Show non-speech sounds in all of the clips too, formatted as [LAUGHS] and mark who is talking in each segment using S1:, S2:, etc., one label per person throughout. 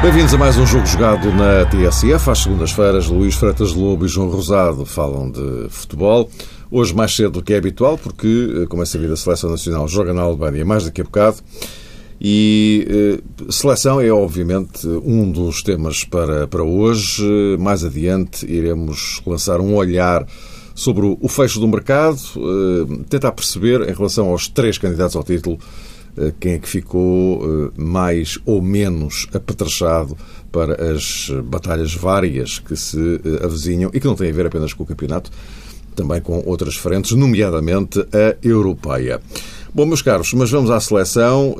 S1: Bem-vindos a mais um jogo jogado na TSF. Às segundas-feiras, Luís Freitas Lobo e João Rosado falam de futebol. Hoje mais cedo do que é habitual, porque, como é sabido, a Seleção Nacional joga na Albânia mais daqui a bocado. E eh, seleção é, obviamente, um dos temas para, para hoje. Mais adiante, iremos lançar um olhar sobre o, fecho do mercado, eh, tentar perceber, em relação aos três candidatos ao título, eh, quem é que ficou mais ou menos apetrechado para as batalhas várias que se avizinham e que não têm a ver apenas com o campeonato, também com outras frentes, nomeadamente a europeia. Bom, meus caros, mas vamos à seleção.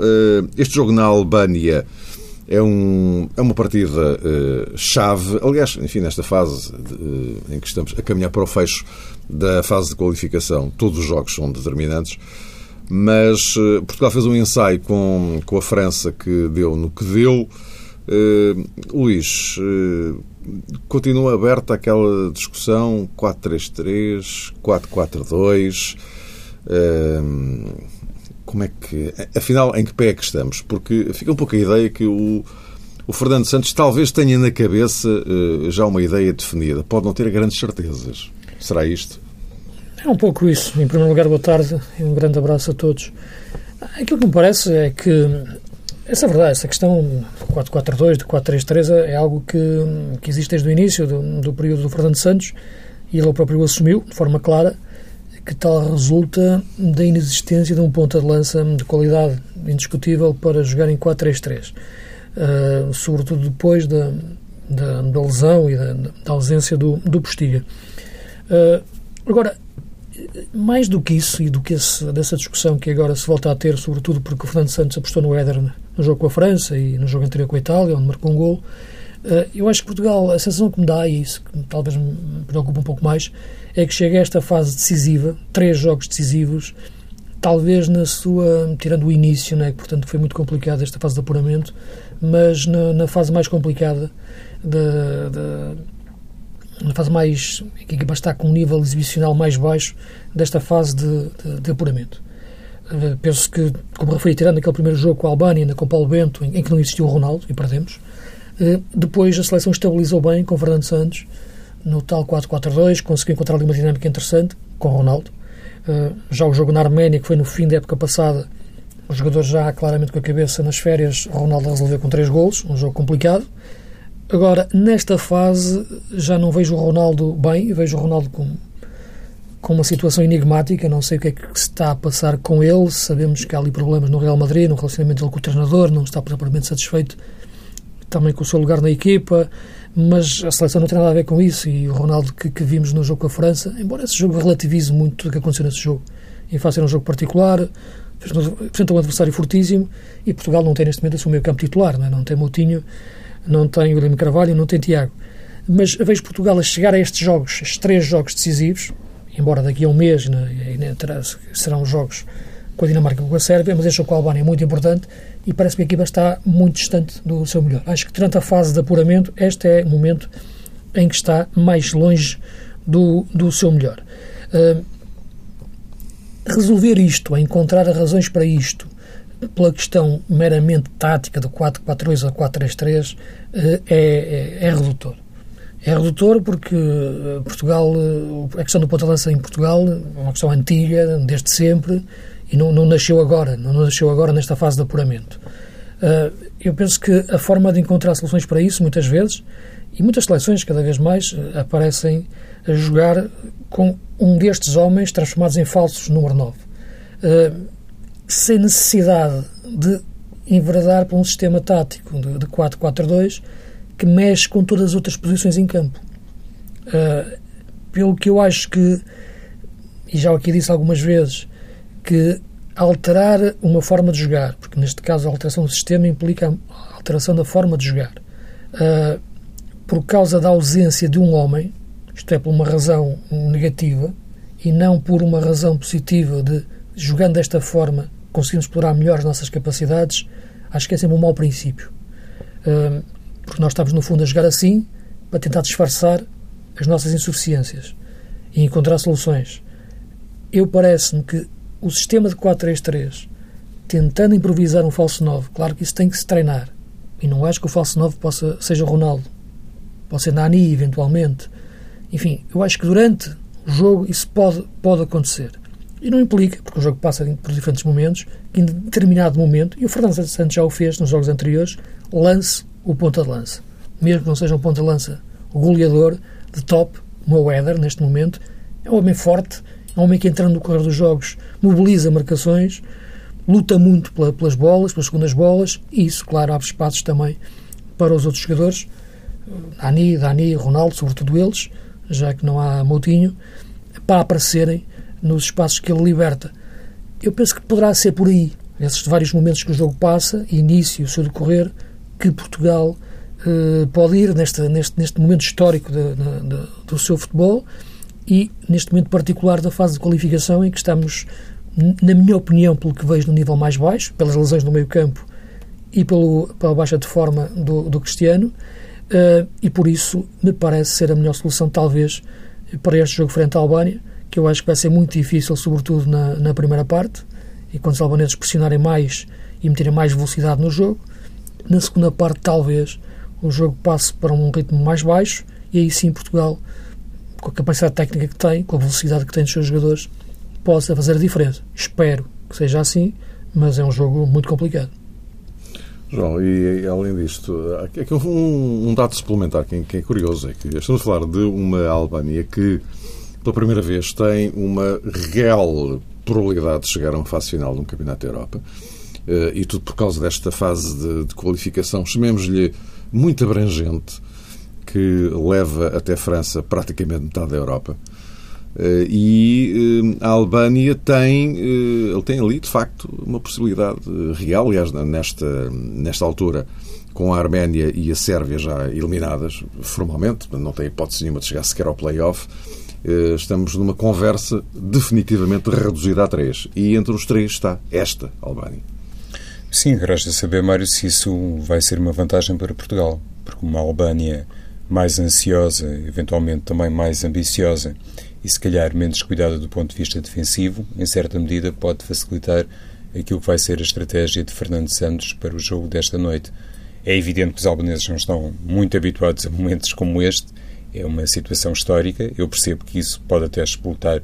S1: Este jogo na Albânia é, um, é uma partida chave. Aliás, enfim, nesta fase em que estamos a caminhar para o fecho da fase de qualificação, todos os jogos são determinantes. Mas uh, Portugal fez um ensaio com, com a França que deu no que deu. Uh, Luís, uh, continua aberta aquela discussão 4-3-3, 4-4-2. Como é que. Afinal, em que pé é que estamos? Porque fica um pouco a ideia que o, o Fernando Santos talvez tenha na cabeça já uma ideia definida. Pode não ter grandes certezas. Será isto?
S2: É um pouco isso. Em primeiro lugar, boa tarde e um grande abraço a todos. Aquilo que me parece é que essa é verdade, essa questão do 4-4-2, do 4-3-3 é algo que, que existe desde o início do, do período do Fernando Santos e ele próprio assumiu, de forma clara, que tal resulta da inexistência de um ponta de lança de qualidade indiscutível para jogar em 4-3-3. Uh, ah, sobretudo depois da, da, da lesão e da, da ausência do, do Postiga. Uh, agora, mais do que isso e do que esse, dessa discussão que agora se volta a ter, sobretudo porque o Fernando Santos apostou no Éder no jogo com a França e no jogo anterior com a Itália, onde marcou um gol, eh, eu acho que Portugal, a sensação que me dá, e isso que talvez me preocupe um pouco mais, é que chega a esta fase decisiva, três jogos decisivos, talvez na sua, tirando o início, né, que portanto foi muito complicado esta fase de apuramento, mas na, na fase mais complicada da na fase mais. que equipa está com um nível exibicional mais baixo desta fase de, de, de apuramento. Uh, penso que, como referi, tirando aquele primeiro jogo com a Albânia, ainda com o Paulo Bento, em, em que não existiu o Ronaldo e perdemos, depois a seleção estabilizou bem com Fernando Santos no tal 4-4-2, conseguiu encontrar ali uma dinâmica interessante com Ronaldo. Uh, já o jogo na Arménia, que foi no fim da época passada, o jogador já claramente com a cabeça nas férias, Ronaldo resolveu com três golos, um jogo complicado. Agora, nesta fase, já não vejo o Ronaldo bem, vejo o Ronaldo com, com uma situação enigmática. Não sei o que é que se está a passar com ele. Sabemos que há ali problemas no Real Madrid, no relacionamento dele com o treinador, não está propriamente satisfeito também com o seu lugar na equipa, mas a seleção não tem nada a ver com isso. E o Ronaldo que, que vimos no jogo com a França, embora esse jogo relativize muito o que aconteceu nesse jogo, em face era um jogo particular, enfrenta um adversário fortíssimo e Portugal não tem neste momento o seu meio campo titular, não, é? não tem Moutinho não tem William Carvalho, não tem Tiago. Mas vejo Portugal a chegar a estes jogos, estes três jogos decisivos, embora daqui a um mês né, serão jogos com a Dinamarca com a Sérvia, mas este jogo com a Albânia é muito importante e parece que a equipa está muito distante do seu melhor. Acho que durante a fase de apuramento, este é o momento em que está mais longe do, do seu melhor. Uh, resolver isto, encontrar razões para isto, pela questão meramente tática do 4-4-2 a 4-3-3 eh, é, é, é, redutor. É redutor porque eh, Portugal, eh, a questão do ponta-lança em Portugal é uma questão antiga, desde sempre, e não, não nasceu agora, não nasceu agora nesta fase de apuramento. Eu penso que a forma de encontrar soluções para isso, muitas vezes, e muitas seleções cada vez mais aparecem a jogar com um destes homens transformados em falsos número 9 sem necessidade de enveredar para um sistema tático de, de 4-4-2 que mexe com todas as outras posições em campo. Uh, pelo que eu acho que, e já aqui disse algumas vezes, que alterar uma forma de jogar, porque neste caso a alteração do sistema implica a alteração da forma de jogar, uh, por causa da ausência de um homem, isto é, por uma razão negativa, e não por uma razão positiva de jogando desta forma conseguimos explorar melhor as nossas capacidades, acho que é sempre um mau princípio. Uh, porque nós estamos, no fundo, a jogar assim para tentar disfarçar as nossas insuficiências e encontrar soluções. Eu parece-me que o sistema de 4-3-3, tentando improvisar um falso 9, claro que isso tem que se treinar. E não acho que o falso 9 possa, seja Ronaldo. Pode ser Nani, eventualmente. Enfim, eu acho que durante o jogo isso pode, pode acontecer. E não implica, porque o jogo passa por diferentes momentos, que em determinado momento, e o Fernando Santos já o fez nos jogos anteriores, lance o ponta de lança. Mesmo que não seja um ponta de lança o goleador de top, o Éder, neste momento, é um homem forte, um homem que entrando no correr dos jogos mobiliza marcações, luta muito pela, pelas bolas, pelas segundas bolas, e isso, claro, abre espaços também para os outros jogadores, Dani, Dani, Ronaldo, sobretudo eles, já que não há Moutinho, para aparecerem nos espaços que ele liberta. Eu penso que poderá ser por aí, nesses vários momentos que o jogo passa, início, o seu decorrer, que Portugal eh, pode ir neste, neste, neste momento histórico de, de, de, do seu futebol e neste momento particular da fase de qualificação em que estamos, na minha opinião, pelo que vejo no nível mais baixo, pelas lesões no meio campo e pelo, pela baixa de forma do, do Cristiano, uh, e por isso me parece ser a melhor solução, talvez, para este jogo frente à Albânia, que eu acho que vai ser muito difícil, sobretudo na, na primeira parte, e quando os albaneses pressionarem mais e meterem mais velocidade no jogo. Na segunda parte, talvez, o jogo passe para um ritmo mais baixo e aí sim Portugal, com a capacidade técnica que tem, com a velocidade que tem dos seus jogadores, possa fazer a diferença. Espero que seja assim, mas é um jogo muito complicado.
S1: João, e, além disto, que um, um dado suplementar que, que é curioso é que estamos a falar de uma Albânia que, pela primeira vez, tem uma real probabilidade de chegar a uma fase final de um Campeonato da Europa. Uh, e tudo por causa desta fase de, de qualificação, chamemos-lhe muito abrangente, que leva até França praticamente metade da Europa. Uh, e uh, a Albânia tem, ele tem ali, de facto, uma possibilidade real, aliás, nesta, nesta altura, com a Arménia e a Sérvia já eliminadas formalmente, não tem hipótese nenhuma de chegar sequer ao play-off, estamos numa conversa definitivamente reduzida a três. E entre os três está esta Albânia.
S3: Sim, resta saber, Mário, se isso vai ser uma vantagem para Portugal, porque uma Albânia mais ansiosa, eventualmente também mais ambiciosa e se calhar menos cuidada do ponto de vista defensivo, em certa medida pode facilitar aquilo que vai ser a estratégia de Fernando Santos para o jogo desta noite. É evidente que os albaneses não estão muito habituados a momentos como este, é uma situação histórica, eu percebo que isso pode até explotar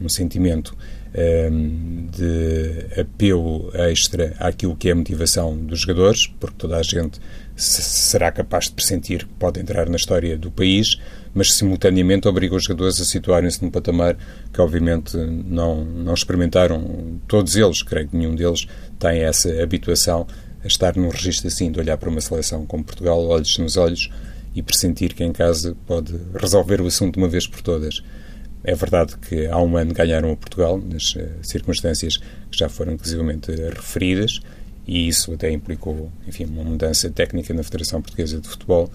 S3: um sentimento um, de apelo extra àquilo que é a motivação dos jogadores, porque toda a gente será capaz de pressentir que pode entrar na história do país, mas simultaneamente obriga os jogadores a situarem-se num patamar que obviamente não, não experimentaram todos eles, creio que nenhum deles tem essa habituação a estar num registro assim, de olhar para uma seleção como Portugal, olhos nos olhos, e pressentir que em casa pode resolver o assunto de uma vez por todas. É verdade que há um ano ganharam o Portugal, nas uh, circunstâncias que já foram inclusivamente referidas, e isso até implicou, enfim, uma mudança técnica na Federação Portuguesa de Futebol.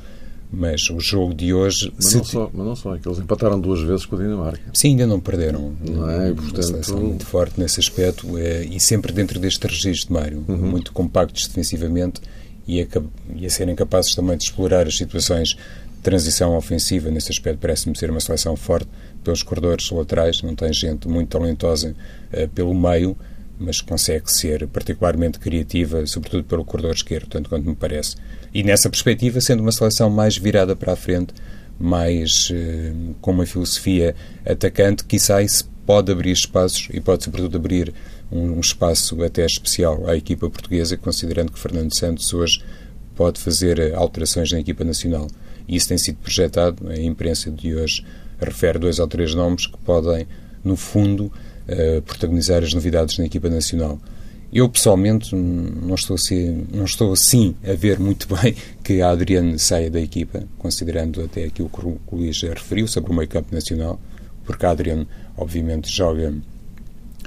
S3: Mas o jogo de hoje.
S1: Mas, não, só, mas não só, é que eles empataram duas vezes com a Dinamarca.
S3: Sim, ainda não perderam.
S1: Não é? Portanto... Uma
S3: seleção muito forte nesse aspecto é, e sempre dentro deste registro, Mário. Uhum. Muito compactos defensivamente e a, e a serem capazes também de explorar as situações de transição ofensiva. Nesse aspecto, parece-me ser uma seleção forte pelos corredores laterais, não tem gente muito talentosa uh, pelo meio, mas consegue ser particularmente criativa, sobretudo pelo corredor esquerdo, tanto quanto me parece. E nessa perspectiva, sendo uma seleção mais virada para a frente, mais uh, com uma filosofia atacante, quizá isso pode abrir espaços e pode, sobretudo, abrir um, um espaço até especial à equipa portuguesa, considerando que Fernando Santos hoje pode fazer eh, alterações na equipa nacional. E isso tem sido projetado, a imprensa de hoje refere dois ou três nomes que podem, no fundo, uh, protagonizar as novidades na equipa nacional. Eu, pessoalmente, não estou, assim, não estou assim a ver muito [LAUGHS] bem que a Adriane saia da equipa, considerando até aquilo que o Luís referiu sobre o meio campo nacional, porque a Adriane, obviamente, joga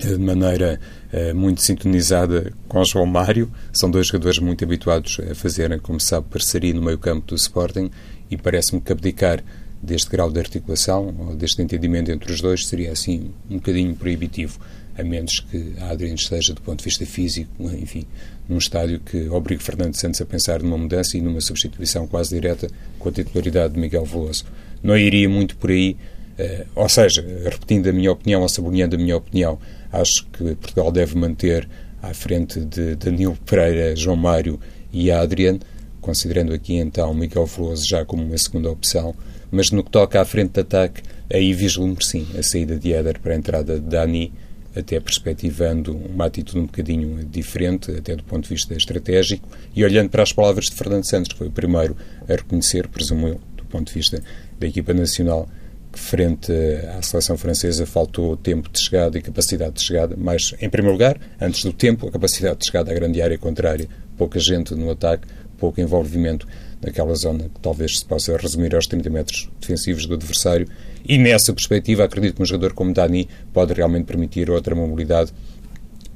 S3: eh, de maneira uh, muito sintonizada com João Mário. São dois jogadores muito habituados a fazerem, como sabe, parceria no meio campo do Sporting e parece-me que abdicar deste grau de articulação, ou deste entendimento entre os dois, seria assim um bocadinho proibitivo. a menos que a Adriano esteja, do ponto de vista físico, enfim, num estádio que obrigue Fernando Santos a pensar numa mudança e numa substituição quase direta com a titularidade de Miguel Veloso. Não iria muito por aí, uh, ou seja, repetindo a minha opinião ou sublinhando a minha opinião, acho que Portugal deve manter à frente de Danilo Pereira, João Mário e Adriano, considerando aqui então Miguel Veloso já como uma segunda opção, mas no que toca à frente de ataque, aí vislumbro sim a saída de Éder para a entrada de Dani, até perspectivando uma atitude um bocadinho diferente, até do ponto de vista estratégico, e olhando para as palavras de Fernando Santos, que foi o primeiro a reconhecer, presumo eu, do ponto de vista da equipa nacional, que frente à seleção francesa faltou tempo de chegada e capacidade de chegada, mas, em primeiro lugar, antes do tempo, a capacidade de chegada à grande área contrária, pouca gente no ataque, pouco envolvimento naquela zona que talvez se possa resumir aos 30 metros defensivos do adversário. E nessa perspectiva, acredito que um jogador como Dani pode realmente permitir outra mobilidade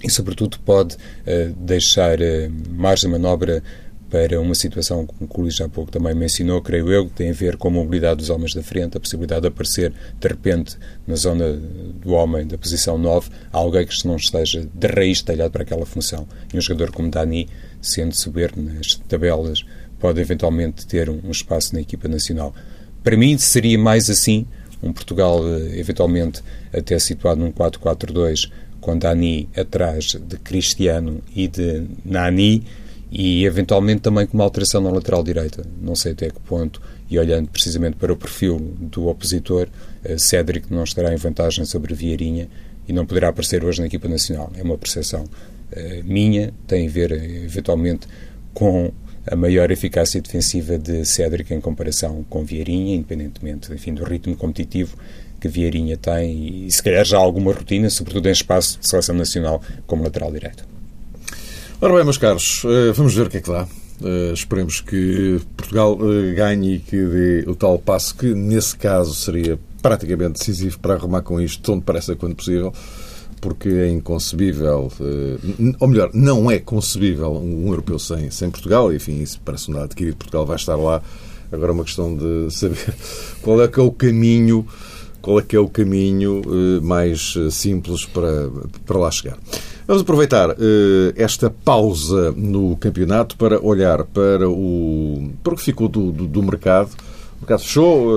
S3: e, sobretudo, pode uh, deixar uh, margem de manobra para uma situação como o Luís há pouco também mencionou, creio eu, que tem a ver com a mobilidade dos homens da frente, a possibilidade de aparecer de repente na zona do homem da posição 9 alguém que não esteja de raiz talhado para aquela função. E um jogador como Dani, sendo soberbo nas tabelas pode eventualmente ter um, espaço na equipa nacional. Para mim seria mais assim, um Portugal eh, eventualmente até situado num 4-4-2, com Dani atrás de Cristiano e de Nani, e eventualmente também com uma alteração na lateral direita. Não sei até que ponto, e olhando precisamente para o perfil do opositor, eh, Cédric não estará em vantagem sobre Vieirinha e não poderá aparecer hoje na equipa nacional. É uma percepção uh, minha, tem a ver eventualmente com a maior eficácia defensiva de Cédric em comparação com Vieirinha, independentemente enfim, do ritmo competitivo que Vieirinha tem e se calhar já alguma rotina, sobretudo em espaço de seleção nacional como lateral direito.
S1: Ora bem, meus caros, eh, vamos ver o que é que dá. Uh, esperemos que Portugal uh, ganhe e que dê o tal passo que, nesse caso, seria praticamente decisivo para arrumar com isto tão depressa quanto possível porque é inconcebível, eh, ou melhor, não é concebível um europeu sem, sem Portugal, enfim, isso parece um dado adquirido, Portugal vai estar lá. Agora é uma questão de saber [LAUGHS] qual é que é o caminho, qual é que é o caminho eh, mais eh, simples para, para lá chegar. Vamos aproveitar esta pausa no campeonato para olhar para o, para o que ficou do, do, do mercado. O mercado fechou,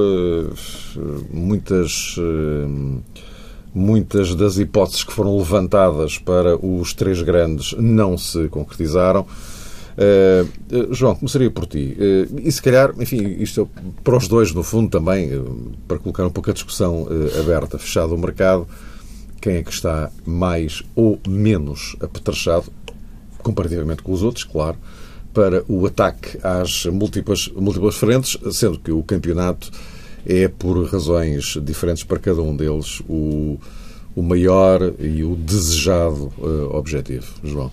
S1: muitas Muitas das hipóteses que foram levantadas para os três grandes não se concretizaram. Uh, João, começaria por ti. Uh, e se calhar, enfim, isto é para os dois, no fundo, também, uh, para colocar um pouco a discussão aberta, fechado o mercado, quem é que está mais ou menos apetrechado, comparativamente com os outros, claro, para o ataque às múltiplas, múltiplas frentes, sendo que o campeonato é, por razões diferentes para cada um deles, o, o maior e o desejado uh, objetivo. João.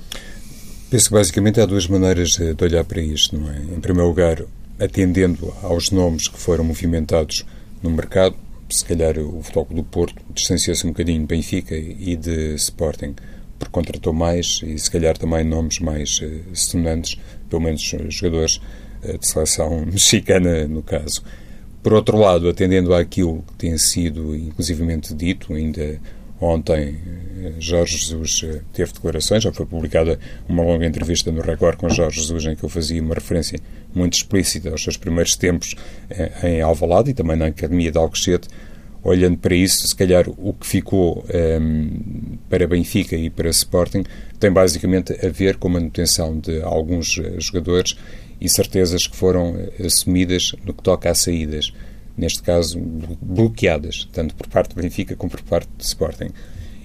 S3: Penso que basicamente há duas maneiras de olhar para isto, não é? Em primeiro lugar, atendendo aos nomes que foram movimentados no mercado, se calhar o Futebol do Porto distanciou-se um bocadinho de Benfica e de Sporting, porque contratou mais e se calhar também nomes mais uh, sonantes, pelo menos jogadores uh, de seleção [LAUGHS] mexicana no caso. Por outro lado, atendendo àquilo que tem sido inclusivamente dito, ainda ontem eh, Jorge Jesus eh, teve declarações, já foi publicada uma longa entrevista no Record com Jorge Jesus em que eu fazia uma referência muito explícita aos seus primeiros tempos eh, em Alvalade e também na Academia de Alcochete. Olhando para isso, se calhar o que ficou um, ehm, para Benfica e para Sporting tem basicamente a ver com a manutenção de alguns jogadores e certezas que foram eh, assumidas no que toca a saídas, neste caso bloqueadas, tanto por parte do Benfica como por parte do Sporting.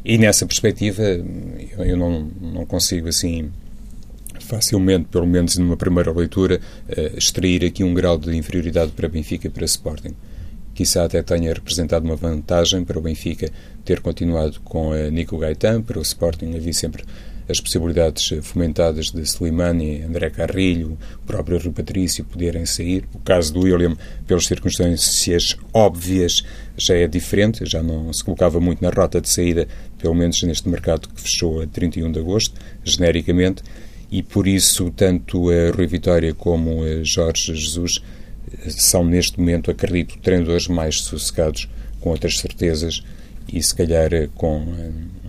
S3: E nessa perspectiva, eu não, não consigo assim facilmente, pelo menos numa primeira leitura, uh, extrair aqui um grau de inferioridade para Benfica e para Sporting. Quizá até tenha representado uma vantagem para o Benfica ter continuado com a Nico Gaetan, para o Sporting havia sempre as possibilidades fomentadas de Slimani, André Carrilho, o próprio Rui Patrício poderem sair. O caso do William, pelas circunstâncias óbvias, já é diferente, já não se colocava muito na rota de saída, pelo menos neste mercado que fechou a 31 de agosto, genericamente, e por isso tanto a Rui Vitória como a Jorge Jesus são neste momento, acredito, treinadores mais sossegados, com outras certezas e se calhar com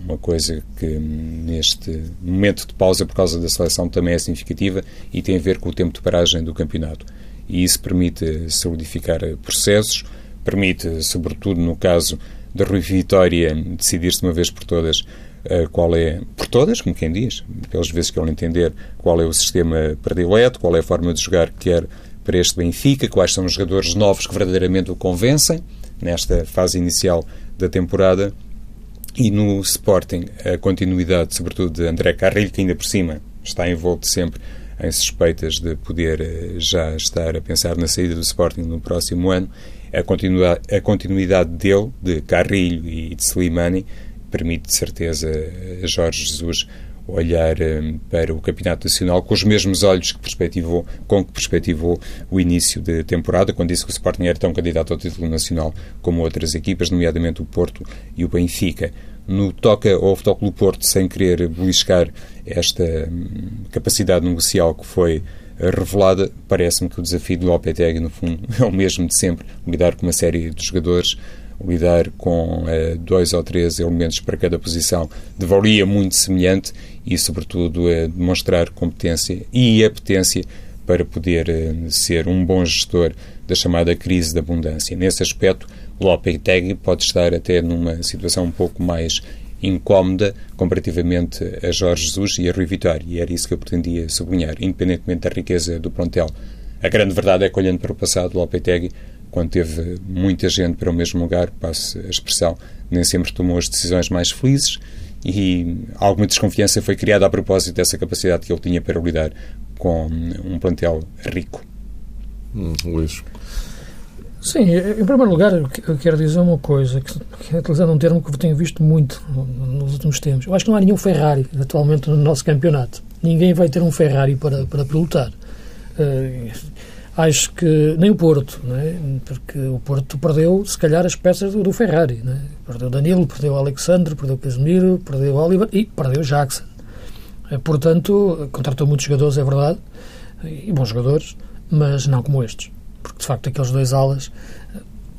S3: uma coisa que neste momento de pausa por causa da seleção também é significativa e tem a ver com o tempo de paragem do campeonato. E isso permite solidificar processos, permite, sobretudo no caso da Rui Vitória, decidir-se de uma vez por todas uh, qual é, por todas, como quem diz, pelas vezes que ele entender, qual é o sistema predileto, qual é a forma de jogar que quer para este Benfica, quais são os jogadores novos que verdadeiramente o convencem nesta fase inicial da temporada e no Sporting a continuidade, sobretudo de André Carrilho, que ainda por cima está envolto sempre em suspeitas de poder eh, já estar a pensar na saída do Sporting no próximo ano, a continuidade, a continuidade dele, de Carrilho e de Slimani, permite de certeza a Jorge Jesus olhar um, para o Campeonato Nacional com os mesmos olhos que perspectivou, com que perspectivou o início da temporada, quando disse que o Sporting era tão candidato ao título nacional como outras equipas, nomeadamente o Porto e o Benfica. No toca ao Futebol Clube Porto, sem querer beliscar esta hum, capacidade negocial que foi eh, revelada, parece-me que o desafio do Lopetegui, no fundo, [LAUGHS] é o mesmo de sempre, lidar com uma série de jogadores lidar com uh, dois ou três elementos para cada posição de valia muito semelhante e, sobretudo, uh, demonstrar competência e apetência para poder uh, ser um bom gestor da chamada crise da abundância. Nesse aspecto, Lopetegui pode estar até numa situação um pouco mais incómoda comparativamente a Jorge Jesus e a Rui Vitória, e era isso que eu pretendia sublinhar, independentemente da riqueza do plantel. A grande verdade é que, olhando para o passado, Lopetegui quando teve muita gente para o mesmo lugar, passo a expressão, nem sempre tomou as decisões mais felizes e alguma desconfiança foi criada a propósito dessa capacidade que ele tinha para lidar com um plantel rico.
S1: Hum, Luís.
S2: Sim, em primeiro lugar, eu quero dizer uma coisa, que, utilizando um termo que eu tenho visto muito nos últimos tempos. Eu acho que não há nenhum Ferrari atualmente no nosso campeonato. Ninguém vai ter um Ferrari para, para pilotar. Uh, acho que nem o Porto, é? porque o Porto perdeu, se calhar, as peças do, do Ferrari. É? Perdeu Danilo, perdeu Alexandre, perdeu Casemiro, perdeu Oliver e perdeu Jackson. Eh, portanto, contratou muitos jogadores, é verdade, e bons jogadores, mas não como estes. Porque, de facto, aqueles dois alas,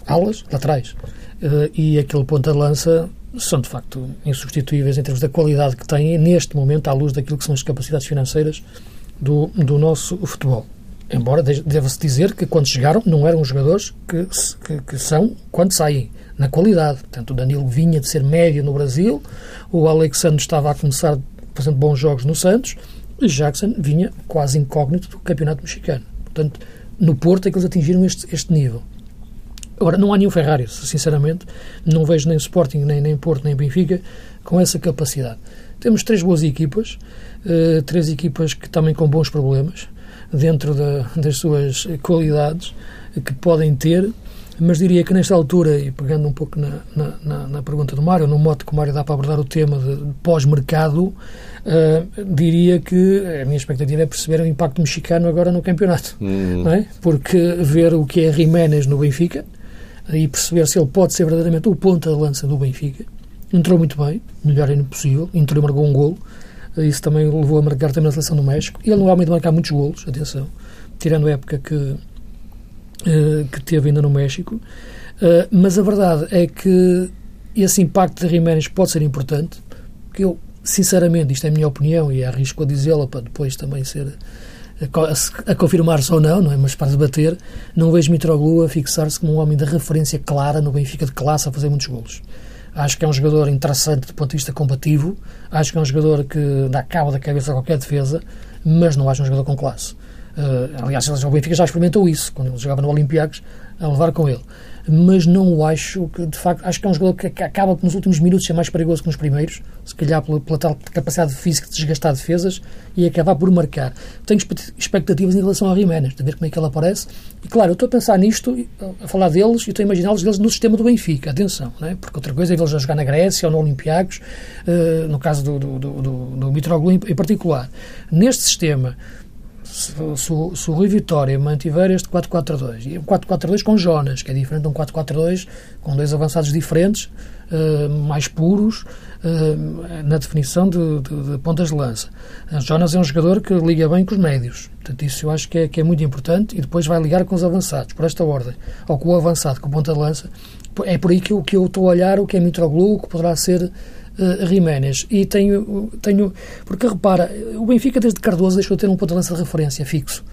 S2: alas, laterais, eh, e aquele ponta-lança são, de facto, insubstituíveis em termos da qualidade que têm neste momento, à luz daquilo que são as capacidades financeiras do, do nosso futebol. Embora deva-se dizer que quando chegaram não eram os jogadores que, que, que, são quando saem, na qualidade. Portanto, o Danilo vinha de ser médio no Brasil, o Alexandre estava a começar fazendo bons jogos no Santos, e Jackson vinha quase incógnito do campeonato mexicano. Portanto, no Porto é que eles atingiram este, este nível. Agora, não há nenhum Ferrari, sinceramente, não vejo nem Sporting, nem, nem Porto, nem Benfica com essa capacidade. Temos três boas equipas, uh, três equipas que também com bons problemas dentro da, das suas qualidades que podem ter, mas diria que nesta altura, e pegando um pouco na, na, na pergunta do Mário, no modo que o Mário dá para abordar o tema de, de pós-mercado, uh, diria que a minha expectativa é perceber o impacto mexicano agora no campeonato,
S1: hum.
S2: é? porque ver o que é Jiménez no Benfica e perceber se ele pode ser verdadeiramente o ponta de lança do Benfica, entrou muito bem, melhor ainda possível, entrou e marcou um golo, isso também o levou a marcar também na seleção do México. Ele não é homem de marcar muitos golos, atenção, tirando a época que, eh, que teve ainda no México. Eh, mas a verdade é que esse impacto de Jiménez pode ser importante, que eu, sinceramente, isto é a minha opinião e arrisco a dizê-la para depois também ser a, a confirmar-se ou não, não é? mas para debater, não vejo Mitroglou a fixar-se como um homem de referência clara no Benfica de classe a fazer muitos golos. Acho que é um jogador interessante do ponto de vista combativo. Acho que é um jogador que dá cabo da cabeça a qualquer defesa, mas não acho um jogador com classe. Uh, aliás, o Benfica já experimentou isso, quando ele jogava no Olympiacos, a levar com ele mas não acho que, de facto, acho que é um jogador que acaba nos últimos minutos ser mais perigoso que nos primeiros, se calhar pela, pela tal capacidade física de desgastar defesas e acabar por marcar. Tenho expectativas em relação a Jiménez, de ver como é que ele aparece. E claro, eu estou a pensar nisto, a falar deles, e estou a imaginá-los deles no sistema do Benfica, atenção, é? porque outra coisa é eles a jogar na Grécia ou no Olympiacos, uh, no caso do, do, do, do, do Mitroglou em particular. Neste sistema, se, se, o Rui Vitória mantiver este 4-4-2, e um 4-4-2 com Jonas, que é diferente de um 4-4-2 com dois avançados diferentes, uh, mais puros uh, na definição de, de, de, pontas de lança. Jonas é um jogador que liga bem com os médios, portanto, isso eu acho que é, que é muito importante e depois vai ligar com os avançados, por esta ordem, ou com o avançado, com a ponta de lança. É por aí que eu, que eu estou a olhar o que é Mitroglou, o que poderá ser uh, Jiménez. E tenho, tenho. Porque repara, o Benfica desde Cardoso deixou de ter um ponto de lança de referência fixo.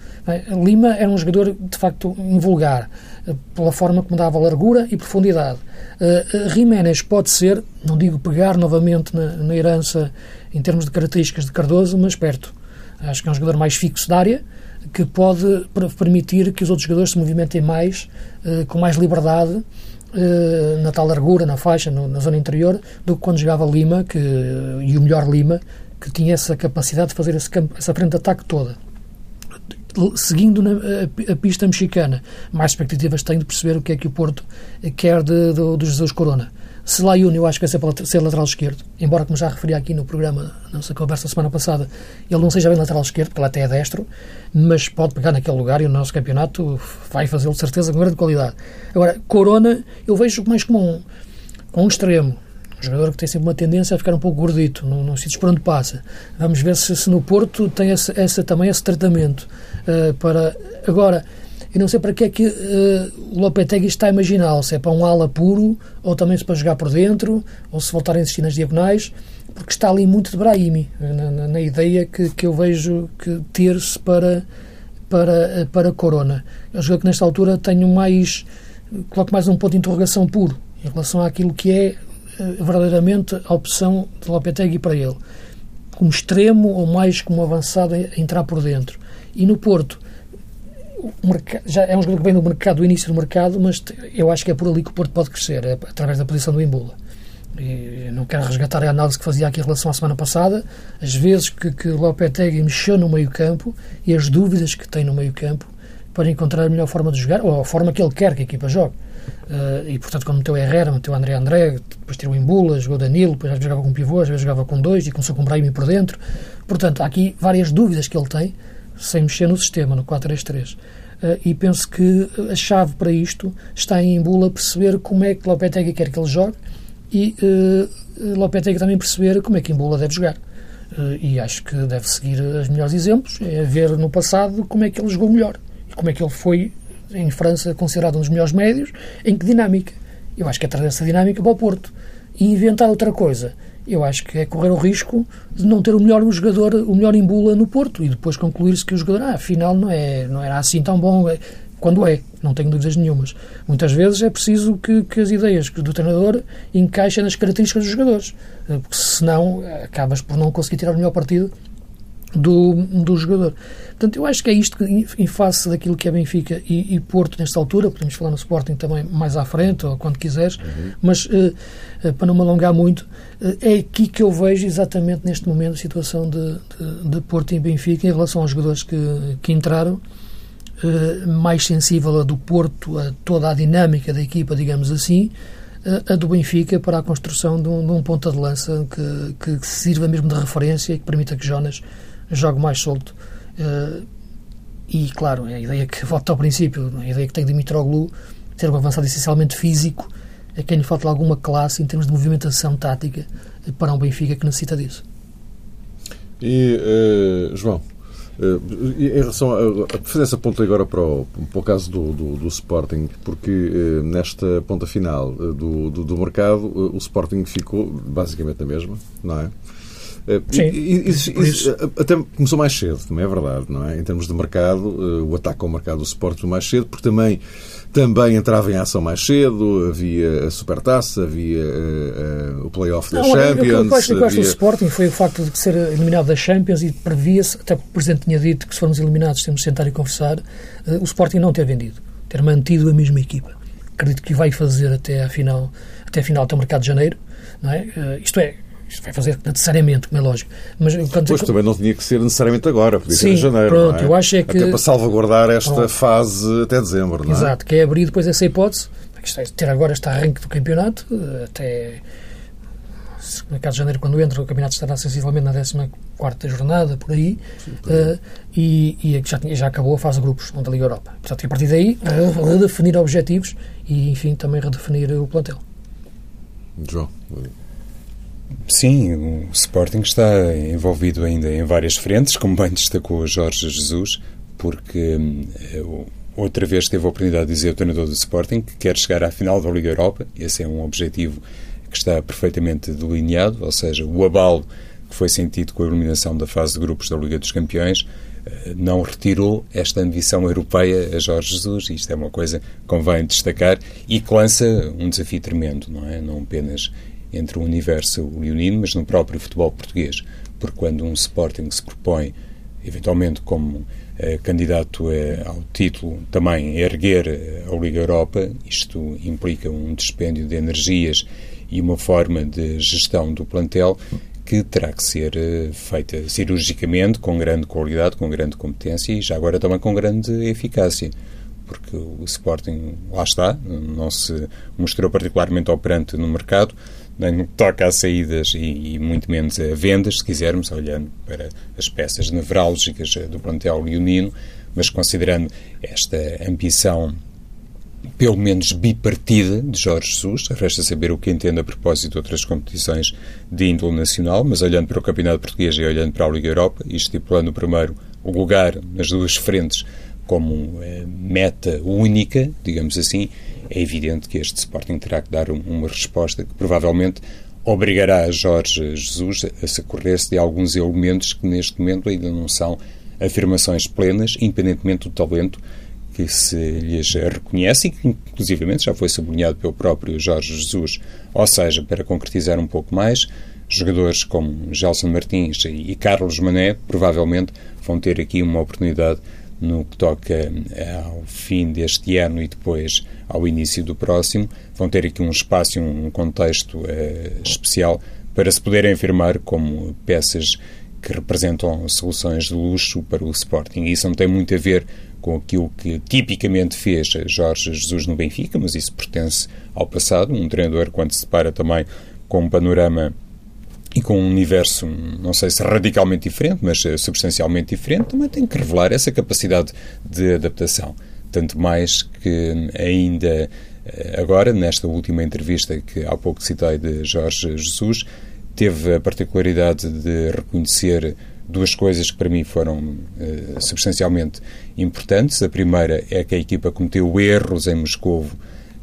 S2: Lima era um jogador de facto invulgar, uh, pela forma como dava largura e profundidade. Uh, Jiménez pode ser, não digo pegar novamente na, na herança em termos de características de Cardoso, mas perto. Acho que é um jogador mais fixo da área, que pode permitir que os outros jogadores se movimentem mais, com mais liberdade eh, na tal largura, na faixa, no, na zona interior, do que quando jogava Lima, que, e o melhor Lima, que tinha essa capacidade de fazer campo, essa frente de ataque toda. Seguindo na, a, a, pista mexicana, mais expectativas tenho de perceber o que é que o Porto quer de, de, do Jesus Corona. Selayun, eu acho que vai ser, ser lateral esquerdo, embora, como já referi aqui no programa, na nossa conversa semana passada, ele não seja bem lateral esquerdo, porque ele até é destro, mas pode pegar naquele lugar e o nosso campeonato vai fazê-lo de certeza com grande qualidade. Agora, Corona, eu vejo mais como um, um extremo, um jogador que tem sempre uma tendência a ficar um pouco gordito, não, não sítios por onde passa. Vamos ver se, se no Porto tem esse, essa, também esse tratamento uh, para. Agora e não sei para que é que uh, o Lopetegui está a imaginar, se é para um ala puro, ou também se para jogar por dentro, ou se voltar a insistir nas diagonais, porque está ali muito de Brahimi, na, na, na ideia que, que eu vejo que ter-se para, para, eh, para Corona. Eu jogo que nesta altura tenho mais, coloco mais um ponto de interrogação puro, em relação àquilo que é uh, verdadeiramente a opção de Lopetegui para ele. Como extremo ou mais como avançado a entrar por dentro. E no Porto, já é um jogador que vem do mercado, do início do mercado, mas eu acho que é por ali que o Porto pode crescer, é através da posição do Embula. E não quero resgatar a análise que fazia aqui em relação à semana passada, as vezes que, que Lopetegui mexeu no meio campo e as dúvidas que tem no meio campo para encontrar a melhor forma de jogar, ou a forma que ele quer que a equipa jogue. Uh, e portanto, quando meteu Herrera, meteu André André, depois tirou Embula, jogou Danilo, depois às vezes jogava com pivô, às vezes jogava com dois e começou com Brahimi por dentro. Portanto, há aqui várias dúvidas que ele tem sem mexer no sistema, no 4-3-3. Uh, eh, e penso que a chave para isto está em Bula perceber como é que Lopetegui quer que ele jogue e uh, Lopetegui também perceber como é que Bula deve jogar. Uh, e acho que deve seguir os melhores exemplos, é ver no passado como é que ele jogou melhor e como é que ele foi, em França, considerado um dos melhores médios, em que dinâmica. Eu acho que é trazer essa dinâmica para o Porto. E inventar outra coisa eu acho que é correr o risco de não ter o melhor jogador, o melhor embula no Porto e depois concluir-se que o jogador, ah, afinal, não, é, não era assim tão bom. É, quando é, não tenho dúvidas nenhumas. Muitas vezes é preciso que, que as ideias do treinador encaixem nas características dos jogadores, eh, porque senão acabas por não conseguir tirar o melhor partido do, do jogador. Portanto, eu acho que é isto que, em face daquilo que é Benfica e, e, Porto nesta altura, podemos falar no Sporting também mais à frente, ou quando quiseres, uhum. mas uh, uh, para não me alongar muito, uh, é aqui que eu vejo exatamente neste momento a situação de, de, de Porto e Benfica em relação aos jogadores que, que entraram, mais sensível a do Porto, a toda a dinâmica da equipa, digamos assim, a do Benfica para a construção de um, de um ponta de lança que, que sirva mesmo de referência e que permita que Jonas jogo mais solto. Uh, e, claro, a ideia que volto ao princípio, a ideia que tem de Mitroglou, ter um avançado essencialmente físico, é quem lhe falta alguma classe em termos de movimentação tática para um Benfica que necessita disso.
S1: E, uh, João, uh, em relação a, a fazer essa ponta agora para o, para o caso do, do, do Sporting, porque nesta ponta final do, do, do mercado o Sporting ficou basicamente a mesma, não é?
S2: Eh, sim,
S1: isso, isso, eh, até começou mais cedo, também é verdade, não é? Em termos de mercado, eh, o ataque ao mercado do Sporting mais cedo, porque também, também entrava em ação mais cedo, havia a Supertaça, havia uh, uh, o playoff da Champions.
S2: O que acho, havia... do Sporting foi o facto de ser eliminado da Champions e previa-se, até porque o Presidente tinha dito que se formos eliminados temos de sentar e conversar, uh, o Sporting não ter vendido, ter mantido a mesma equipa. Acredito que vai fazer até a final, até a final até o mercado de janeiro, não é? isto é, isto vai fazer necessariamente, como é lógico.
S1: Mas, quando pois também não tinha que ser necessariamente agora, podia
S2: Sim,
S1: ser em janeiro.
S2: Pronto,
S1: é?
S2: eu acho é que.
S1: Até para salvaguardar esta pronto. fase até dezembro, não
S2: é? Exato, que é abrir depois essa hipótese. É, ter agora este arranque do campeonato, até. No caso de janeiro, quando entra, o campeonato estará sensivelmente na 14 jornada, por aí, Sim, uh, e, e já, já acabou a fase de grupos da Liga Europa. Portanto, a partir daí, redefinir objetivos e, enfim, também redefinir o plantel.
S1: João.
S3: Sim, o Sporting está envolvido ainda em várias frentes, como bem destacou Jorge Jesus, porque hum, outra vez teve a oportunidade de dizer o treinador do Sporting que quer chegar à final da Liga Europa. Esse é um objetivo que está perfeitamente delineado, ou seja, o abalo que foi sentido com a eliminação da fase de grupos da Liga dos Campeões eh, não retirou esta ambição europeia a Jorge Jesus. Isto é uma coisa que convém destacar e que lança um desafio tremendo, não é? Não apenas entre o universo leonino, mas no próprio futebol português. Porque quando um Sporting se propõe, eventualmente como eh, candidato eh, ao título, também erguer eh, a Liga Europa, isto implica um dispêndio de energias e uma forma de gestão do plantel que terá que ser feita cirurgicamente, com grande qualidade, com grande competência e já agora também com grande eficácia porque o Sporting, lá está, não se mostrou particularmente operante no mercado, nem no que toca a saídas e, e, muito menos a vendas, se quisermos, olhando para as peças nevrálgicas do plantel leonino, mas considerando esta ambição pelo menos bipartida de Jorge Jesus, resta saber o que entende a propósito de outras competições de índole nacional, mas olhando para o Campeonato Português e olhando para a Liga Europa, e estipulando primeiro o lugar nas duas frentes como eh, meta única, digamos assim, é evidente que este Sporting terá que dar uma resposta que provavelmente obrigará Jorge Jesus a socorrer-se de alguns elementos que neste momento ainda não são afirmações plenas, independentemente do talento que se lhes reconhece e que, inclusivamente, já foi sublinhado pelo próprio Jorge Jesus. Ou seja, para concretizar um pouco mais, jogadores como Gelson Martins e Carlos Mané provavelmente vão ter aqui uma oportunidade no que toca ao fim deste ano e depois ao início do próximo, vão ter aqui um espaço e um contexto uh, especial para se poderem afirmar como peças que representam soluções de luxo para o Sporting. Isso não tem muito a ver com aquilo que tipicamente fez Jorge Jesus no Benfica, mas isso pertence ao passado. Um treinador, quando se depara também com um panorama e com um universo, não sei se radicalmente diferente, mas eh, substancialmente diferente, também tem que revelar essa capacidade de adaptação. Tanto mais que ainda eh, agora, nesta última entrevista que há pouco citei de Jorge Jesus, teve a particularidade de reconhecer duas coisas que para mim foram uh, substancialmente importantes. A primeira é que a equipa cometeu erros em Moscovo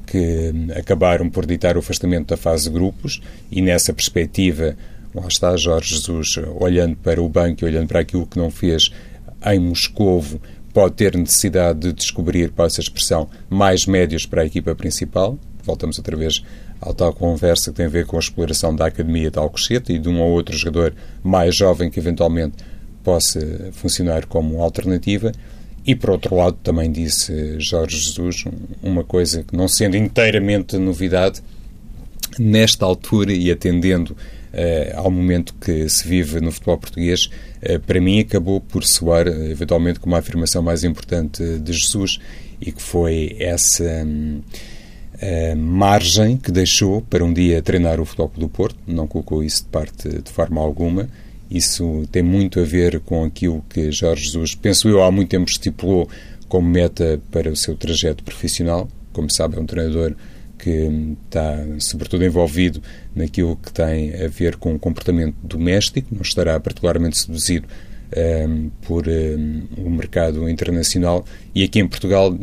S3: que acabaram por ditar o afastamento da fase de grupos e nessa perspectiva lá está Jorge Jesus olhando para o banco e olhando para aquilo que não fez em Moscovo, pode ter necessidade de descobrir, para essa expressão, mais médios para a equipa principal. Voltamos outra vez à tal conversa que tem a ver com a exploração da Academia de Alcochete e de um ou outro jogador mais jovem que eventualmente possa funcionar como alternativa. E, por outro lado, também disse Jorge Jesus uma coisa que, não sendo inteiramente novidade, nesta altura e atendendo ao momento que se vive no futebol português, uh, para mim acabou por soar uh, eventualmente como a afirmação mais importante de Jesus e que foi essa um, margem que deixou para um dia treinar o Futebol do Porto, não colocou isso de parte de forma alguma. Isso tem muito a ver com aquilo que Jorge Jesus, penso eu, há muito tempo estipulou como meta para o seu trajeto profissional. Como sabe, é um treinador que está, sobretudo, envolvido naquilo que tem a ver com o comportamento doméstico, não estará particularmente seduzido um, ehm, por um, ehm, o mercado internacional. E aqui em Portugal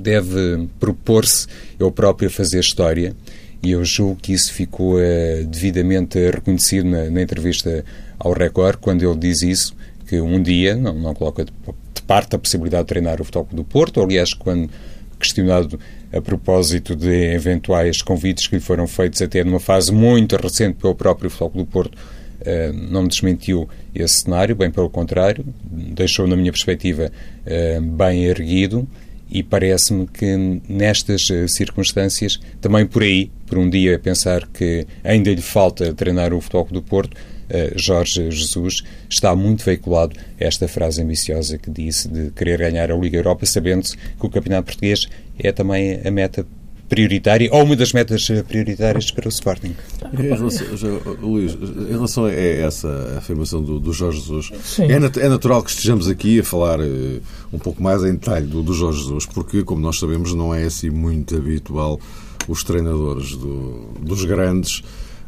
S3: deve propor-se ele próprio a fazer história e eu julgo que isso ficou uh, devidamente reconhecido na, na, entrevista ao Record, quando ele diz isso, que um dia não, não coloca de, de parte a possibilidade de treinar o futebol do Porto, aliás, quando questionado a propósito de eventuais convites que lhe foram feitos até numa fase muito recente pelo próprio Futebol do Porto, Uh, não desmentiu esse cenário, bem pelo contrário, deixou, na minha perspectiva, uh, bem erguido e parece-me que nestas uh, circunstâncias, também por aí, por um dia pensar que ainda lhe falta treinar o Futebol do Porto, Jorge Jesus está muito veiculado esta frase ambiciosa que disse de querer ganhar a Liga Europa, sabendo-se que o Campeonato Português é também a meta prioritária ou uma das metas prioritárias para o Sporting.
S1: Em relação, Luís, em relação a essa afirmação do, do Jorge Jesus, é, nat é, natural que estejamos aqui a falar uh, um pouco mais em detalhe do, do Jorge Jesus, porque, como nós sabemos, não é assim muito habitual os treinadores do, dos grandes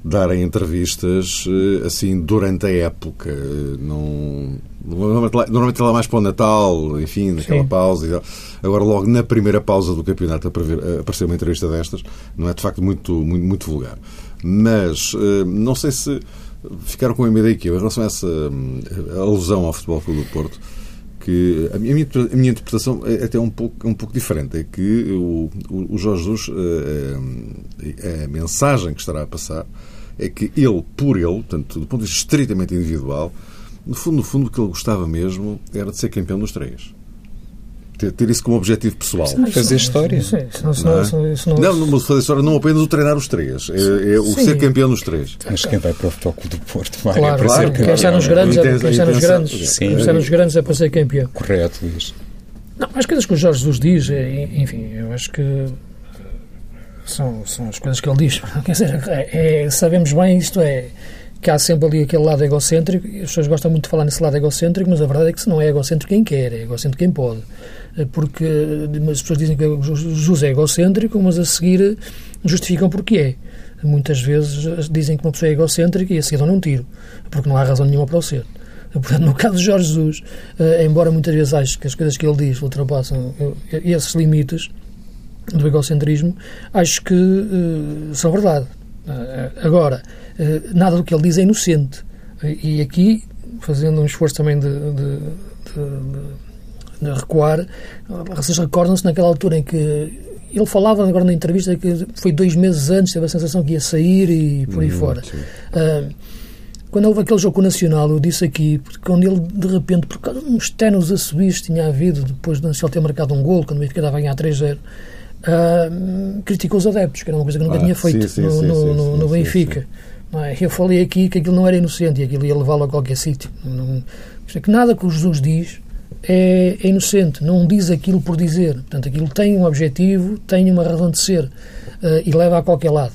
S1: darem entrevistas eh, assim durante a época. Não, normalmente lá mais para o Natal, enfim, naquela Sim. pausa. Agora, logo na primeira pausa do campeonato aparecer uma entrevista destas, não é de facto muito, muito, muito vulgar. Mas eh, não sei se ficaram com a ideia que eu, em relação a essa eh, alusão ao Futebol Clube do Porto, que a minha, a minha interpretação é até um pouco, um pouco diferente. É que o, o Jorge Jesus, a, a mensagem que estará a passar é que ele, por ele, portanto, do ponto de vista estritamente individual, no fundo, no fundo, o que ele gostava mesmo era de ser campeão dos três. Ter, ter isso como objetivo pessoal.
S3: Não, fazer história.
S1: Sim, não, não, não, fazer história não apenas o treinar os três, é, é o ser campeão dos três.
S3: Mas quem vai para o Futebol do Porto
S2: vai claro, é para claro, ser campeão. Quem está nos grandes, é, quem está nos grandes, sim, quem está nos grandes é para ser campeão.
S3: Correto, Luís.
S2: Não, as coisas que o Jorge Jesus diz, é, enfim, eu acho que são, são as coisas que ele diz. [LAUGHS] Quer dizer, é, é, sabemos bem, isto é, que há sempre ali aquele lado egocêntrico, as pessoas gostam muito de falar nesse lado egocêntrico, mas a verdade é que se não é egocêntrico quem quer, é egocêntrico quem pode. Eh, porque as pessoas dizem que Jesus é egocêntrico, mas a seguir justificam porque é. Muitas vezes dizem que uma pessoa é egocêntrica e a seguir dão um tiro, porque não há razão nenhuma para o ser. Portanto, no [LAUGHS] caso de Jorge Jesus, eh, embora muitas vezes ache que as coisas que ele diz ultrapassam eh, esses limites, do egocentrismo, acho que são verdade. Agora, nada do que ele diz é inocente. E aqui, fazendo um esforço também de, de, de, de recuar, vocês recordam-se naquela altura em que ele falava agora na entrevista que foi dois meses antes, teve a sensação que ia sair e por aí hum, fora. quando houve aquele jogo nacional, eu disse aqui, porque quando ele, de repente, por causa de uns tenos assobios tinha havido, depois do Nacional ter marcado um gol, quando o Benfica estava a ganhar 3-0, uh, criticou os adeptos, que era uma coisa que nunca ah, tinha feito sim, no, sim, no, sim, no, no Benfica. É? Eu falei aqui que aquilo não era inocente e aquilo ia levá-lo a qualquer sítio. Não, é que nada que o Jesus diz é, é, inocente, não diz aquilo por dizer. Portanto, aquilo tem um objetivo, tem uma razão de ser uh, e leva a qualquer lado.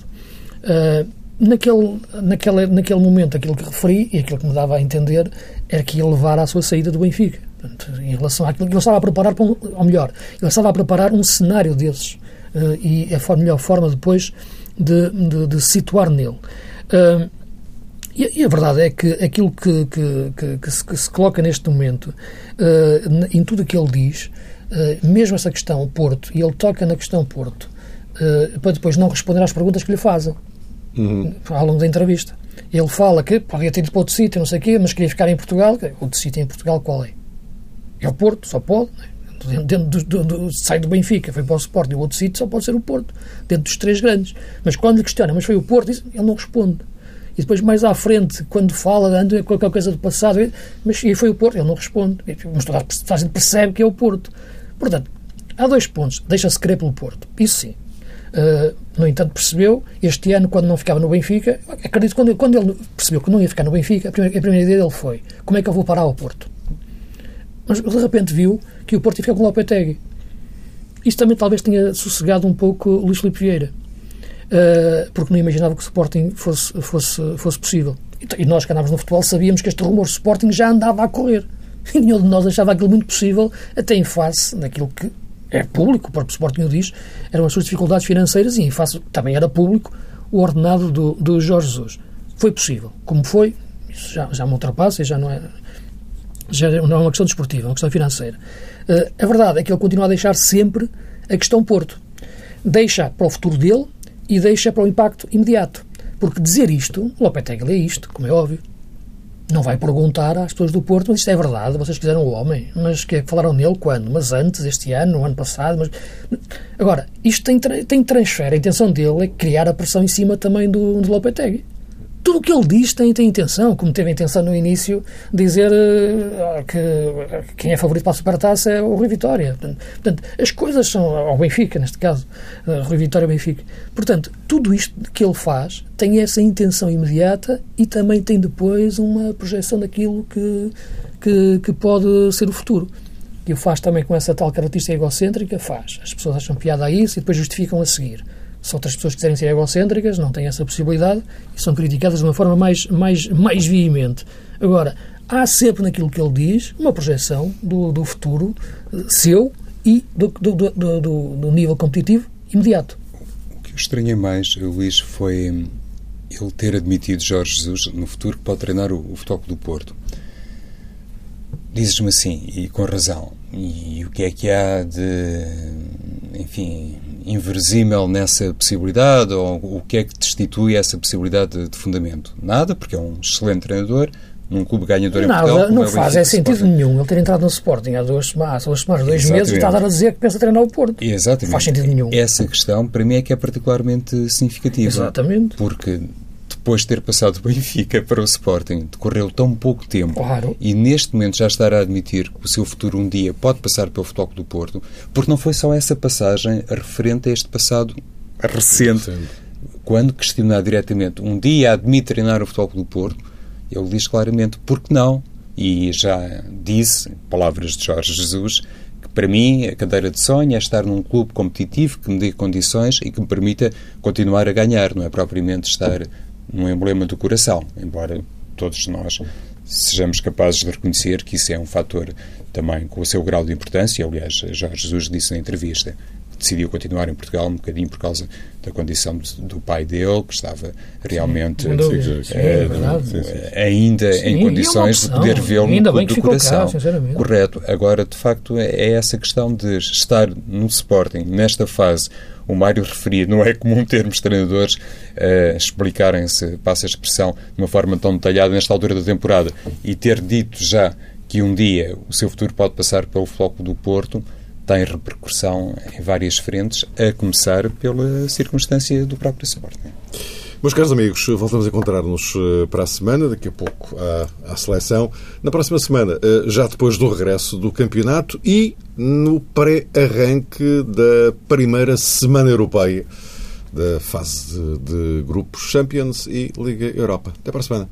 S2: Uh, naquele, naquele, naquele momento, aquilo que referi e aquilo que me dava a entender era que ia levar à sua saída do Benfica. Portanto, em relação àquilo que ele estava a preparar, para um, ou melhor, ele estava a preparar um cenário desses uh, e a melhor forma depois de, de, de situar nele. Uh, e, e, a verdade é que aquilo que, que, que, que, se, que se, coloca neste momento, uh, em tudo o que ele diz, mesmo essa questão Porto, e ele toca na questão Porto, para depois não responder às perguntas que lhe fazem uhum. ao longo da entrevista. Ele fala que podia ter ido para outro sítio, não sei o quê, mas queria ficar em Portugal. Outro sítio em Portugal qual é? É o Porto, só pode. Né? Dentro do, do, do, sai do Benfica, foi para o Sport e o outro sítio só pode ser o Porto, dentro dos três grandes. Mas quando lhe questiona, mas foi o Porto, ele não responde. E depois, mais à frente, quando fala, anda qualquer coisa do passado, mas e foi o Porto, ele não responde. Mas toda a gente percebe que é o Porto. Portanto, há dois pontos. Deixa-se crer pelo Porto. Isso sim. Uh, no entanto, percebeu, este ano, quando não ficava no Benfica, acredito que quando, quando ele percebeu que não ia ficar no Benfica, a primeira, a primeira ideia dele foi: como é que eu vou parar ao Porto? Mas de repente viu que o Porto ficar com o Lopetegui. Isto também talvez tenha sossegado um pouco o Luís Filipe Vieira, uh, porque não imaginava que o Sporting fosse, fosse, fosse possível. E nós que andávamos no futebol sabíamos que este rumor do Sporting já andava a correr. [LAUGHS] E nenhum de nós achava aquilo muito possível, até em face daquilo que é público, o próprio Sporting o diz, eram as suas dificuldades financeiras e em face também era público o ordenado do, do Jorge Jesus. Foi possível. Como foi, isso já, já me ultrapassa e já não é não é uma questão desportiva, é uma questão financeira. Uh, a verdade é que ele continua a deixar sempre a questão Porto. Deixa para o futuro dele e deixa para o impacto imediato. Porque dizer isto, o Lopetegui é isto, como é óbvio. Não vai perguntar às pessoas do Porto, mas isto é verdade, vocês quiseram o homem, mas que falaram nele quando? Mas antes, este ano, no ano passado, mas... Agora, isto tem, tem transfer, a intenção dele é criar a pressão em cima também do, do Lopetegui tudo o que ele diz tem, tem intenção, como teve a intenção no início, dizer uh, que quem é favorito para a Supertaça é o Rui Vitória. Portanto, as coisas são, ao Benfica, neste caso, uh, Rui Vitória Benfica. Portanto, tudo isto que ele faz tem essa intenção imediata e também tem depois uma projeção daquilo que, que, que pode ser o futuro. E o faz também com essa tal característica egocêntrica, faz. As pessoas acham piada a isso e depois justificam a seguir se outras pessoas quiserem ser egocêntricas, não têm essa possibilidade e são criticadas de uma forma mais, mais, mais veemente. Agora, há sempre naquilo que ele diz uma projeção do, do futuro eh, seu e do, do, do, do, nível competitivo imediato.
S3: estranhei mais, Luís, foi ele ter admitido Jorge Jesus no futuro que pode treinar o, o Futebol do Porto. Dizes-me assim, e com razão, e o que é que há de, enfim, inversímel nessa possibilidade, ou o que é que destitui essa possibilidade de, de fundamento? Nada, porque é um excelente treinador, num clube ganhador
S2: Nada,
S3: em Portugal.
S2: não
S3: é
S2: faz é sentido Sporting. nenhum ele ter entrado no Sporting há duas semanas, duas semanas dois
S3: Exatamente.
S2: meses e está a dar a dizer que pensa treinar o Porto.
S3: Exatamente.
S2: Não faz sentido nenhum.
S3: Essa questão, para mim, é que é particularmente significativa.
S2: Exatamente.
S3: Porque depois de ter passado do Benfica para o Sporting, decorreu tão pouco tempo
S2: Claro.
S3: e neste momento já estar a admitir que o seu futuro um dia pode passar pelo Futebol do Porto, porque não foi só essa passagem referente a este passado recente. Quando questionado diretamente, um dia admite treinar o Futebol do Porto, ele diz claramente, por que não? E já disse, palavras de Jorge Jesus, que para mim a cadeira de sonho é estar num clube competitivo que me dê condições e que me permita continuar a ganhar, não é propriamente estar num emblema do coração, embora todos nós sejamos capazes de reconhecer que isso é um fator também com o seu grau de importância. Aliás, Jorge Jesus disse na entrevista decidiu continuar em Portugal um bocadinho por causa da condição do pai dele, que estava realmente
S2: Sim, sim, é
S3: uh, ainda sim, em condições de poder vê-lo do coração.
S2: Cá,
S3: Correto. Agora, de facto, é essa questão de estar no Sporting, nesta fase, o Mário referia, não é comum termos treinadores uh, explicarem-se, passa a expressão, de uma forma tão detalhada nesta altura da temporada e ter dito já que um dia o seu futuro pode passar pelo Floco do Porto, tem repercussão em várias frentes, a começar pela circunstância do próprio Sporting.
S1: Meus caros amigos, voltamos a encontrar-nos para a semana, daqui a pouco à, à, seleção. Na próxima semana, já depois do regresso do campeonato e no pré-arranque da primeira semana europeia da fase de, de grupos Champions e Liga Europa. Até para a semana.